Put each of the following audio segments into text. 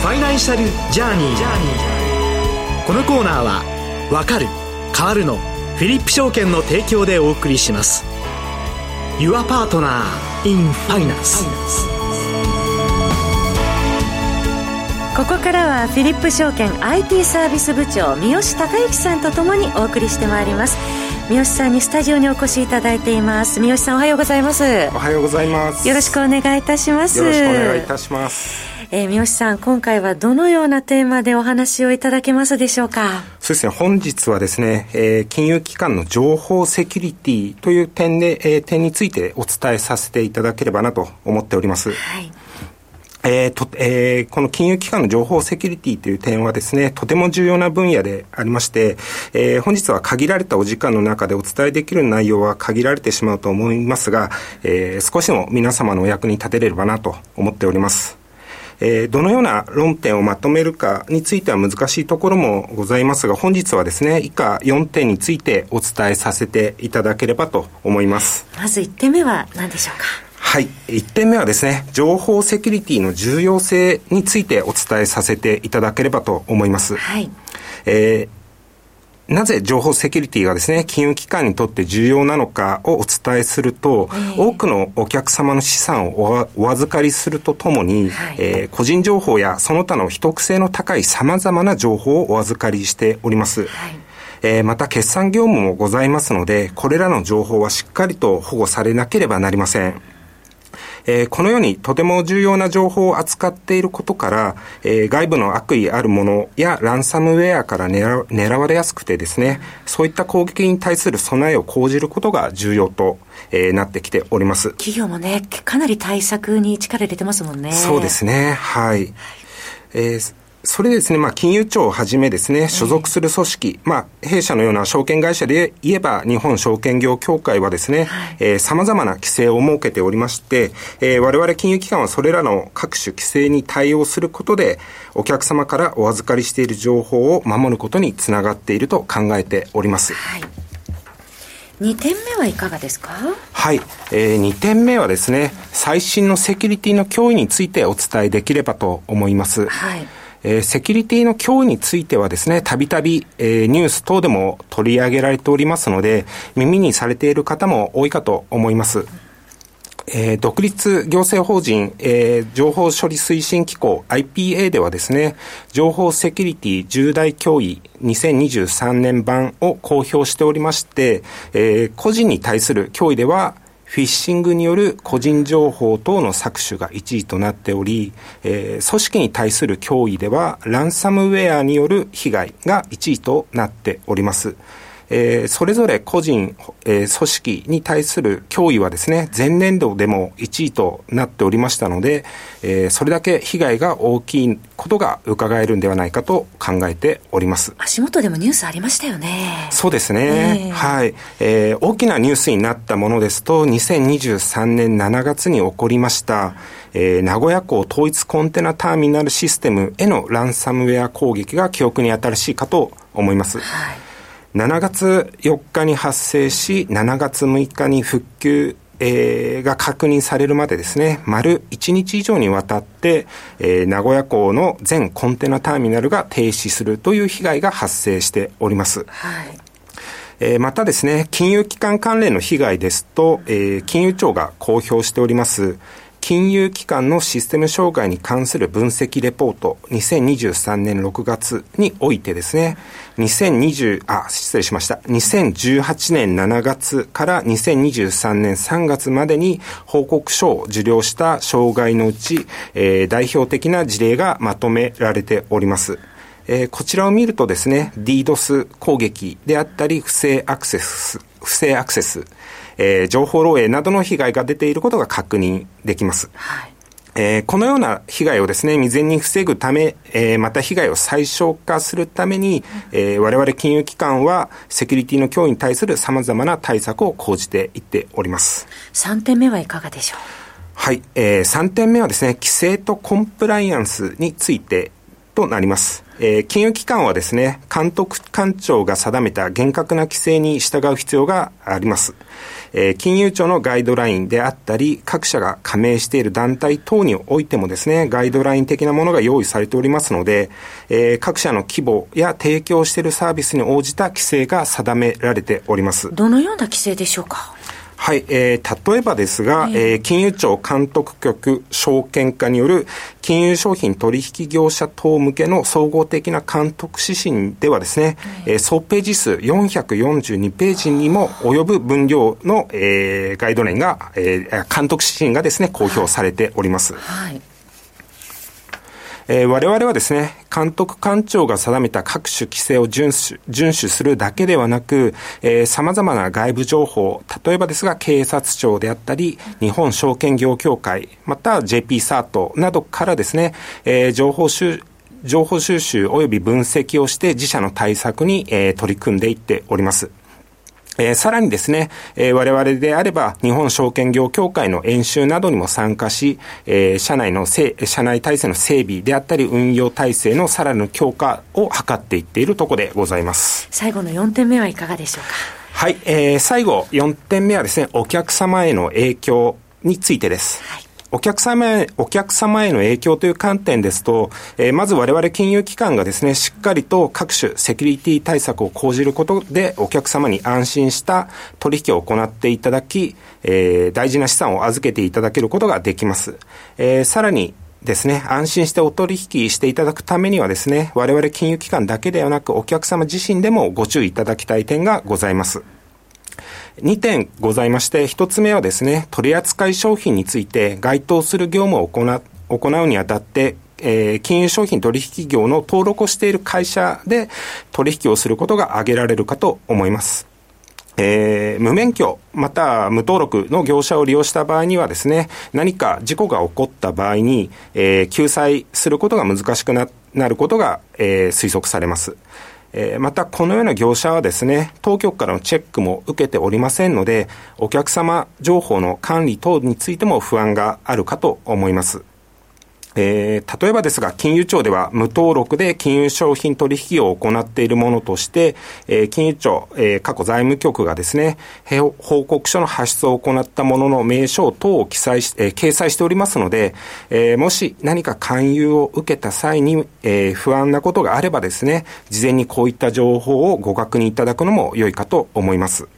ファイナンシャルジャーニー。このコーナーは「わかる変わるの」フィリップ証券の提供でお送りします。Your Partner in Finance ここからはフィリップ証券 IT サービス部長三好孝之さんとともにお送りしてまいります。三好さんにスタジオにお越しいただいています。三好さんおはようございます。おはようございます。よろしくお願いいたします。よろしくお願いいたしますえー、三好さん、今回はどのようなテーマでお話をいただけますでしょうか？そうですね、本日はですね、えー、金融機関の情報セキュリティという点で、えー、点についてお伝えさせていただければなと思っております。はい。えーとえー、この金融機関の情報セキュリティという点はですね、とても重要な分野でありまして、えー、本日は限られたお時間の中でお伝えできる内容は限られてしまうと思いますが、えー、少しでも皆様のお役に立てれればなと思っております。えー、どのような論点をまとめるかについては難しいところもございますが、本日はですね、以下4点についてお伝えさせていただければと思います。まず1点目は何でしょうか？はい。1点目はですね、情報セキュリティの重要性についてお伝えさせていただければと思います。はい。えーなぜ情報セキュリティがですね、金融機関にとって重要なのかをお伝えすると、えー、多くのお客様の資産をお預かりするとともに、はい、えー、個人情報やその他の秘匿性の高い様々な情報をお預かりしております。はいえー、また決算業務もございますので、これらの情報はしっかりと保護されなければなりません。えー、このようにとても重要な情報を扱っていることから、えー、外部の悪意あるものやランサムウェアから狙狙われやすくてですね、そういった攻撃に対する備えを講じることが重要と、えー、なってきております。企業もね、かなり対策に力入れてますもんね。そうですね、はい。えーそれですね、まあ、金融庁をはじめですね、所属する組織、まあ、弊社のような証券会社で言えば、日本証券業協会はですね、はい、えー、様々な規制を設けておりまして、えー、我々金融機関はそれらの各種規制に対応することで、お客様からお預かりしている情報を守ることにつながっていると考えております。はい。2点目はいかがですか？はい、えー、2点目はですね、最新のセキュリティの脅威についてお伝えできればと思います。はい。えー、セキュリティの脅威についてはですね、たびたび、えー、ニュース等でも取り上げられておりますので、耳にされている方も多いかと思います。えー、独立行政法人、えー、情報処理推進機構 IPA ではですね、情報セキュリティ重大脅威2023年版を公表しておりまして、えー、個人に対する脅威では、フィッシングによる個人情報等の搾取が1位となっており、えー、組織に対する脅威では、ランサムウェアによる被害が1位となっております。えー、それぞれ個人、えー、組織に対する脅威はですね、前年度でも1位となっておりましたので、えー、それだけ被害が大きいことが伺えるんではないかと考えております。足元でもニュースありましたよね。そうですね。えー、はい。えー、大きなニュースになったものですと、2023年7月に起こりました、えー、名古屋港統一コンテナターミナルシステムへのランサムウェア攻撃が記憶に新しいかと思います。はい7月4日に発生し、7月6日に復旧、えー、が確認されるまでですね、丸1日以上にわたって、えー、名古屋港の全コンテナターミナルが停止するという被害が発生しております。はい。えー、またですね、金融機関関連の被害ですと、えー、金融庁が公表しております、金融機関のシステム障害に関する分析レポート2023年6月においてですね、2020、あ、失礼しました。2018年7月から2023年3月までに報告書を受領した障害のうち、えー、代表的な事例がまとめられております。えー、こちらを見るとですね、DDoS 攻撃であったり、不正アクセス、不正アクセス、えー、情報漏洩などの被害が出ていることが確認できます。はいえー、このような被害をですね、未然に防ぐため、えー、また被害を最小化するために、えー、我々金融機関はセキュリティの脅威に対する様々な対策を講じていっております。3点目はいかがでしょう？はい、えー、3点目はですね、規制とコンプライアンスについてとなります。えー、金融機関はですね、監督官庁が定めた厳格な規制に従う必要があります。えー、金融庁のガイドラインであったり、各社が加盟している団体等においてもですね、ガイドライン的なものが用意されておりますので、えー、各社の規模や提供しているサービスに応じた規制が定められております。どのような規制でしょうか？はい、えー、例えばですが、えー、金融庁監督局証券課による金融商品取引業者等向けの総合的な監督指針ではですね、えー、総ページ数442ページにも及ぶ分量の、えー、ガイドラインが、えー、監督指針がですね、公表されております。はい、はいえー、我々はですね、監督官庁が定めた各種規制を遵守遵守するだけではなく、えー、様々な外部情報、例えばですが、警察庁であったり、日本証券業協会、また JP サートなどからですね、えー、情報収情報収集及び分析をして自社の対策に、えー、取り組んでいっております。えー、さらにですね、えー、我々であれば、日本証券業協会の演習などにも参加し、えー、社内のせ、社内体制の整備であったり、運用体制のさらなる強化を図っていっているところでございます。最後の4点目はいかがでしょうか？はい、えー、最後、4点目はですね、お客様への影響についてです。はいお客様へ、お客様への影響という観点ですと、えー、まず我々金融機関がですね、しっかりと各種セキュリティ対策を講じることで、お客様に安心した取引を行っていただき、えー、大事な資産を預けていただけることができます。えー、さらに、ですね、安心してお取引していただくためにはですね、我々金融機関だけではなくお客様自身でもご注意いただきたい点がございます。2点ございまして、1つ目はですね、取扱商品について該当する業務を行行うにあたって、えー、金融商品取引業の登録をしている会社で取引をすることが挙げられるかと思います。えー、無免許、また無登録の業者を利用した場合にはですね、何か事故が起こった場合に、えー、救済することが難しくなることが、えー、推測されます。えー、また、このような業者はですね、当局からのチェックも受けておりませんので、お客様情報の管理等についても不安があるかと思います。えー、例えばですが、金融庁では無登録で金融商品取引を行っているものとして、えー、金融庁、えー、過去財務局がですね、報告書の発出を行ったものの名称等を記載し、えー、掲載しておりますので、えー、もし何か勧誘を受けた際に、えー、不安なことがあればですね、事前にこういった情報をご確認いただくのも良いかと思います。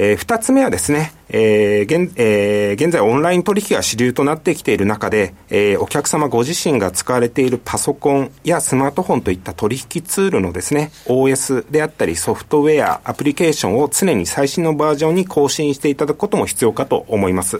えー、二つ目はですね、えー現えー、現在オンライン取引が主流となってきている中で、えー、お客様ご自身が使われているパソコンやスマートフォンといった取引ツールのですね、OS であったりソフトウェア、アプリケーションを常に最新のバージョンに更新していただくことも必要かと思います。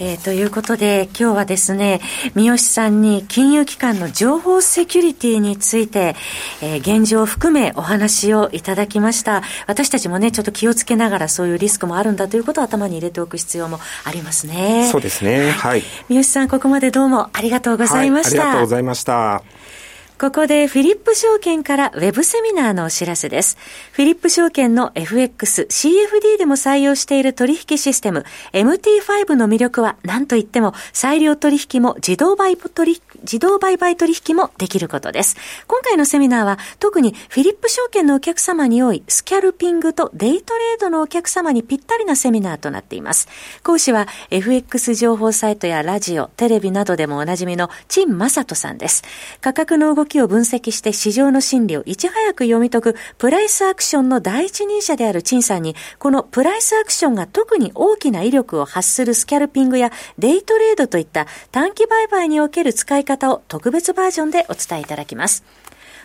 えー、ということで、今日はですね、三好さんに金融機関の情報セキュリティについて、えー、現状を含めお話をいただきました。私たちもね、ちょっと気をつけながらそういうリスクもあるんだということを頭に入れておく必要もありますね。そうですね。はい。三好さん、ここまでどうもありがとうございました。はい、ありがとうございました。ここでフィリップ証券からウェブセミナーのお知らせです。フィリップ証券の FX、CFD でも採用している取引システム MT5 の魅力は何といっても裁量取引も自動売取自動売買取引もできることです。今回のセミナーは特にフィリップ証券のお客様に多いスキャルピングとデイトレードのお客様にぴったりなセミナーとなっています。講師は FX 情報サイトやラジオ、テレビなどでもおなじみの陳正人さんです。価格の動きを分析して市場の心理をいち早く読み解くプライスアクションの第一人者である陳さんに、このプライスアクションが特に大きな威力を発するスキャルピングやデイトレードといった短期売買における使い方を特別バージョンでお伝えいただきます。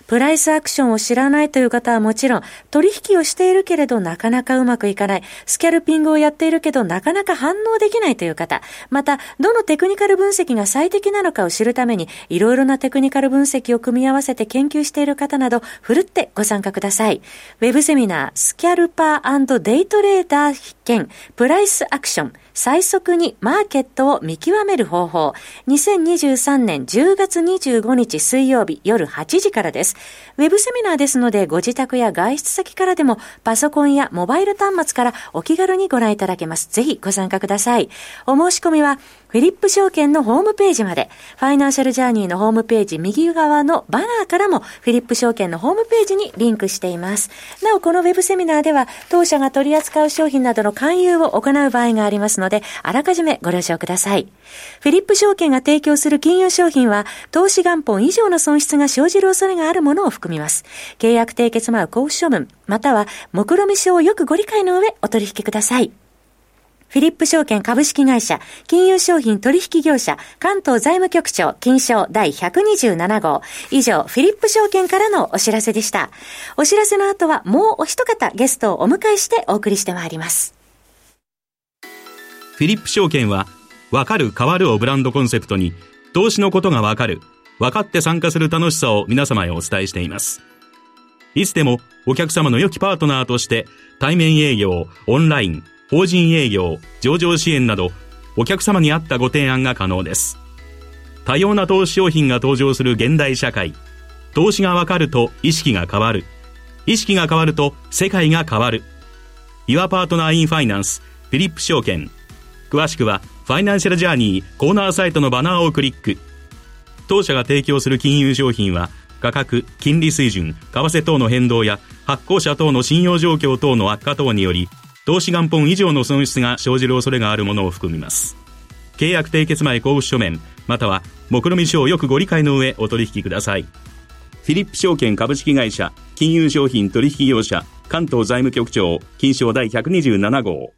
プライスアクションを知らないという方はもちろん、取引をしているけれどなかなかうまくいかない、スキャルピングをやっているけどなかなか反応できないという方、また、どのテクニカル分析が最適なのかを知るために、いろいろなテクニカル分析を組み合わせて研究している方など、ふるってご参加ください。ウェブセミナー、スキャルパーデイトレーダー兼プライスアクション、最速にマーケットを見極める方法。2023年10月25日水曜日夜8時からです。ウェブセミナーですので、ご自宅や外出先からでも、パソコンやモバイル端末からお気軽にご覧いただけます。ぜひご参加ください。お申し込みは、フィリップ証券のホームページまで、ファイナンシャルジャーニーのホームページ右側のバナーからも、フィリップ証券のホームページにリンクしています。なお、このウェブセミナーでは、当社が取り扱う商品などの勧誘を行う場合がありますので、あらかじめご了承ください。フィリップ証券が提供する金融商品は、投資元本以上の損失が生じる恐れがあるものを含みます。契約締結前交付書文、または、目論見書をよくご理解の上、お取引ください。フィリップ証券株式会社、金融商品取引業者、関東財務局長、金賞第127号。以上、フィリップ証券からのお知らせでした。お知らせの後はもうお一方ゲストをお迎えしてお送りしてまいります。フィリップ証券は、わかる変わるをブランドコンセプトに、投資のことがわかる、分かって参加する楽しさを皆様へお伝えしています。いつでもお客様の良きパートナーとして対面営業、オンライン、法人営業、上場支援など、お客様に合ったご提案が可能です。多様な投資商品が登場する現代社会。投資がわかると意識が変わる。意識が変わると世界が変わる。Your Partner in Finance フィリップ証券。詳しくはファイナンシャルジャーニーコーナーサイトのバナーをクリック。当社が提供する金融商品は価格、金利水準、為替等の変動や発行者等の信用状況等の悪化等により投資元本以上の損失が生じる恐れがあるものを含みます。契約締結前交付書面、または、目論見書をよくご理解の上お取引ください。フィリップ証券株式会社、金融商品取引業者、関東財務局長、金賞第127号。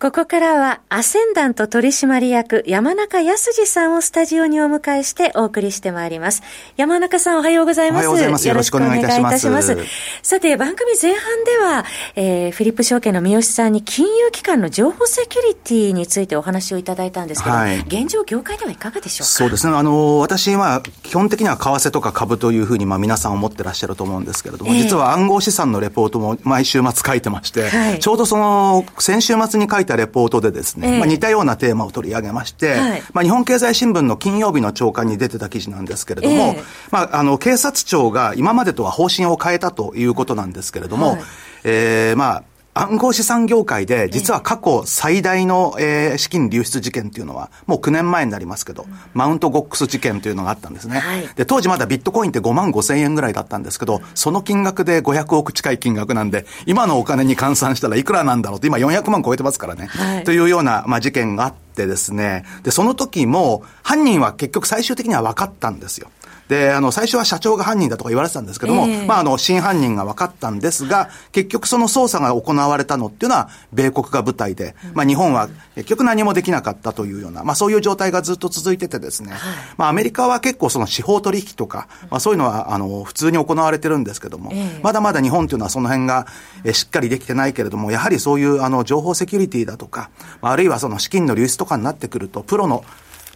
ここからは、アセンダント取締役、山中康二さんをスタジオにお迎えしてお送りしてまいります。山中さんおはようございます。おはようございます。よろしくお願いいたします。ますさて、番組前半では、えー、フィリップ証券の三好さんに金融機関の情報セキュリティについてお話をいただいたんですけど、はい、現状業界ではいかがでしょうか？そうですね。あの、私は基本的には為替とか株というふうに、まあ皆さん思ってらっしゃると思うんですけれども、えー、実は暗号資産のレポートも毎週末書いてまして、はい、ちょうどその、先週末に書いたレポートでですね、えー、まあ、似たようなテーマを取り上げまして、はい、まあ、日本経済新聞の金曜日の朝刊に出てた記事なんですけれども、えー、まあ、あの、警察庁が今までとは方針を変えたということなんですけれども、はい、えー、まあ、暗号資産業界で、実は過去最大の、えー、資金流出事件っていうのは、もう9年前になりますけど、マウントゴックス事件というのがあったんですね。はい、で、当時まだビットコインって5万5千円ぐらいだったんですけど、その金額で500億近い金額なんで、今のお金に換算したらいくらなんだろうと、今400万超えてますからね。はい、というような、まあ、事件があってですね、で、その時も、犯人は結局最終的には分かったんですよ。で、あの、最初は社長が犯人だとか言われてたんですけども、えー、まあ、あの、真犯人が分かったんですが、結局その捜査が行われたのっていうのは、米国が舞台で、まあ、日本は結局何もできなかったというような、まあ、そういう状態がずっと続いててですね、はい、まあ、アメリカは結構その司法取引とか、まあ、そういうのは、あの、普通に行われてるんですけども、えー、まだまだ日本というのはその辺が、えしっかりできてないけれども、やはりそういう、あの、情報セキュリティだとか、あるいはその資金の流出とかになってくると、プロの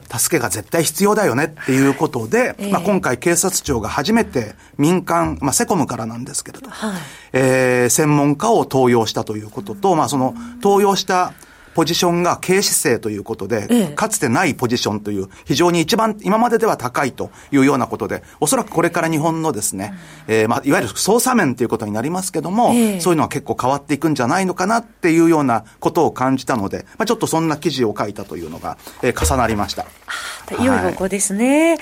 助けが絶対必要だよねっていうことで、はい、まあ、今回警察庁が初めて民間、まあ、セコムからなんですけれど、はい、えー、専門家を登用したということと、まあ、その登用したポジションが警視正ということで、ええ、かつてないポジションという、非常に一番、今まででは高いというようなことで、おそらくこれから日本のですね、うん、えー、まあ、いわゆる捜査面ということになりますけども、え、そういうのは結構変わっていくんじゃないのかなっていうようなことを感じたので、まあ、ちょっとそんな記事を書いたというのが、えー、重なりました。良い方向ですね。はい、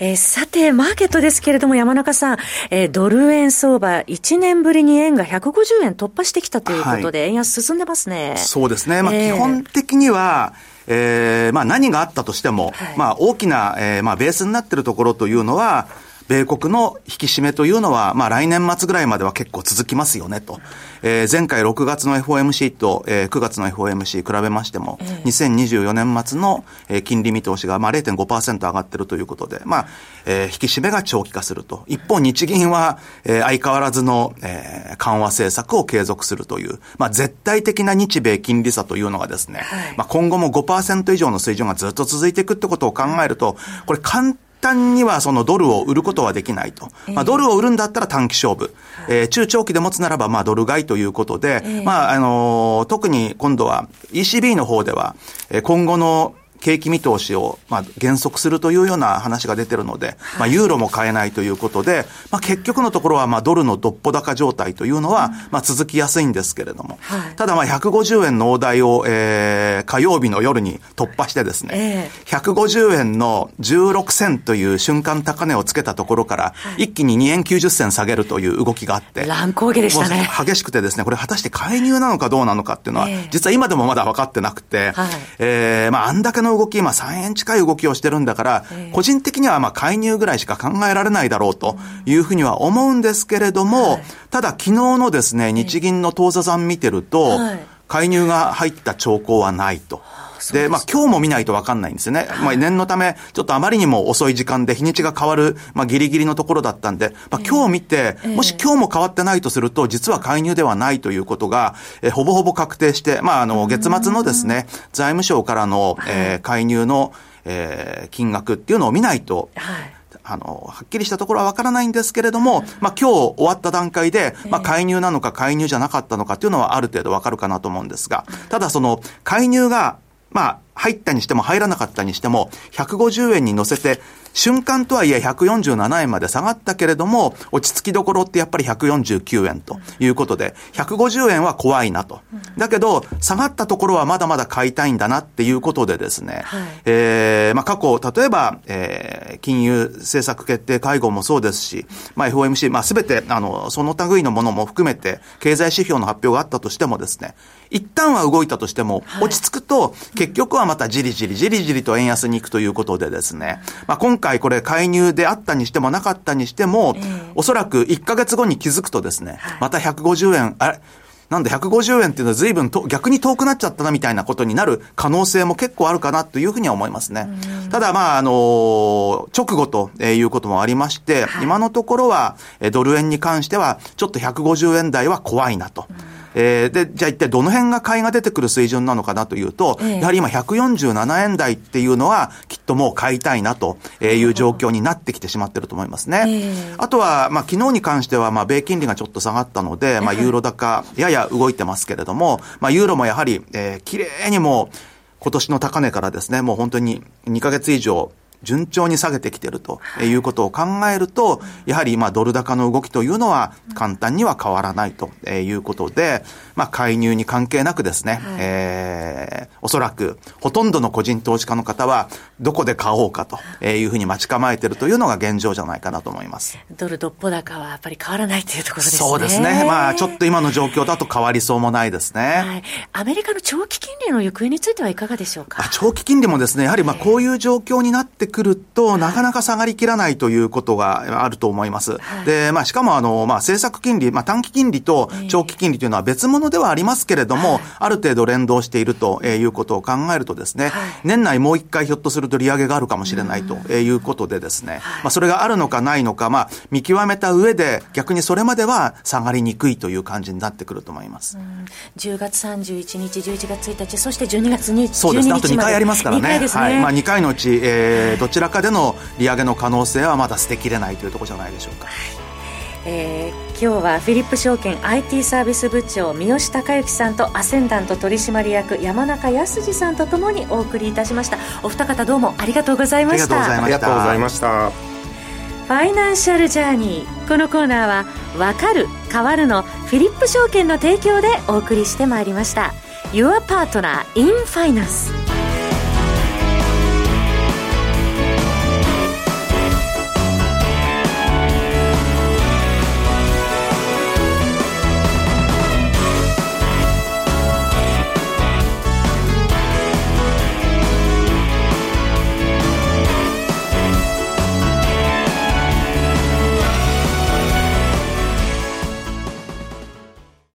えー、さて、マーケットですけれども、山中さん、えー、ドル円相場、1年ぶりに円が150円突破してきたということで、はい、円安進んでますね。そうですね。まあ、基本的にはは、えー、まあ何があったとしても、はい、まあ大きな、えー、まあベースになっているところというのは、米国の引き締めというのは、まあ来年末ぐらいまでは結構続きますよねと。えー、前回6月の FOMC と、えー、9月の FOMC 比べましても、えー、2024年末の、えー、金利見通しが、まあ0.5%上がってるということで、まあ、えー、引き締めが長期化すると。一方、日銀は、えー、相変わらずの、えー、緩和政策を継続するという、まあ絶対的な日米金利差というのがですね、はい、まあ今後も5%以上の水準がずっと続いていくってことを考えると、これ簡旦にはそのドルを売ることはできないと。まあ、ドルを売るんだったら短期勝負。えー、中長期で持つならば、まあ、ドル買いということで、まあ、あのー、特に今度は ECB の方では、えー、今後の景気見通しを、まあ、減速するというような話が出てるので、まあ、ユーロも買えないということで、まあ、結局のところは、まあ、ドルのどっぽ高状態というのは、まあ、続きやすいんですけれども、はい、ただ、まあ、150円の大台を、えー、火曜日の夜に突破してですね、えー、150円の16銭という瞬間高値をつけたところから、はい、一気に2円90銭下げるという動きがあって、乱高下でしたね。激しくてですね、これ果たして介入なのかどうなのかっていうのは、えー、実は今でもまだ分かってなくて、はい、えー、まあ、あんだけの動き、まあ、3円近い動きをしてるんだから、個人的にはまあ介入ぐらいしか考えられないだろうというふうには思うんですけれども、ただ昨日のですね、日銀の当座残見てると、介入が入った兆候はないと。で、まあ今日も見ないとわかんないんですよね。まあ念のため、ちょっとあまりにも遅い時間で日にちが変わる、まあギリギリのところだったんで、まあ今日見て、もし今日も変わってないとすると、実は介入ではないということが、えほぼほぼ確定して、まああの、月末のですね、財務省からの、えー、介入の、えー、金額っていうのを見ないと、はい。あの、はっきりしたところはわからないんですけれども、まあ今日終わった段階で、まあ介入なのか介入じゃなかったのかっていうのはある程度わかるかなと思うんですが、ただその介入が、まあ入ったにしても入らなかったにしても、150円に乗せて瞬間とはいえ147円まで下がったけれども、落ち着きどころってやっぱり149円ということで、150円は怖いなと。だけど、下がったところはまだまだ買いたいんだなっていうことでですね、はい、えー、まあ過去、例えば、えー、金融政策決定会合もそうですし、まあ FOMC、まあすべて、あの、その類のものも含めて、経済指標の発表があったとしてもですね、一旦は動いたとしても、落ち着くと、結局はまたじりじりじりじりと円安に行くということでですね、まあ今回回これ介入であったにしてもなかったにしても、えー、おそらく1ヶ月後に気づくとですね、また150円、あれ？なんで150円っていうのは随分と逆に遠くなっちゃったなみたいなことになる可能性も結構あるかなというふうには思いますね。ただまあ、あの直後ということもありまして、はい、今のところはドル円に関してはちょっと150円台は怖いなと。えー、で、じゃあ一体どの辺が買いが出てくる水準なのかなというと、えー、やはり今147円台っていうのは、きっともう買いたいなという状況になってきてしまってると思いますね。えー、あとは、まあ昨日に関しては、まあ米金利がちょっと下がったので、まあユーロ高、やや動いてますけれども、まあユーロもやはり、えー、綺麗にも今年の高値からですね、もう本当に2ヶ月以上、順調に下げてきてるということを考えると、やはりまあドル高の動きというのは簡単には変わらないということで、まあ介入に関係なくですね、はい、えー、おそらくほとんどの個人投資家の方はどこで買おうかというふうに待ち構えているというのが現状じゃないかなと思います。ドルどっぽ高はやっぱり変わらないというところですね。そうですね。まあちょっと今の状況だと変わりそうもないですね。はい。アメリカの長期金利の行方についてはいかがでしょうか？長期金利もですね、やはりまあこういう状況になってくると、なかなか下がりきらないということがあると思います。はい、で、まあしかもあの、まあ政策金利、まあ短期金利と長期金利というのは別物ではありますけれども、はい、ある程度連動しているということを考えるとですね、はい、年内もう一回ひょっとすると利上げがあるかもしれないということでですね、まあそれがあるのかないのか、まあ見極めた上で逆にそれまでは下がりにくいという感じになってくると思います。10月31日、11月1日、そして12月にそうです。ね、あと2回ありますからね。ね。はい。まあ2回のうち、えー、どちらかでの利上げの可能性はまだ捨てきれないというところじゃないでしょうか。えー、今日はフィリップ証券 IT サービス部長三好隆之さんとアセンダント取締役山中康さんとともにお送りいたしました。お二方どうもありがとうございました。ありがとうございました。ファイナンシャルジャーニー。このコーナーは「わかる変わる」のフィリップ証券の提供でお送りしてまいりました。Your Partner in Finance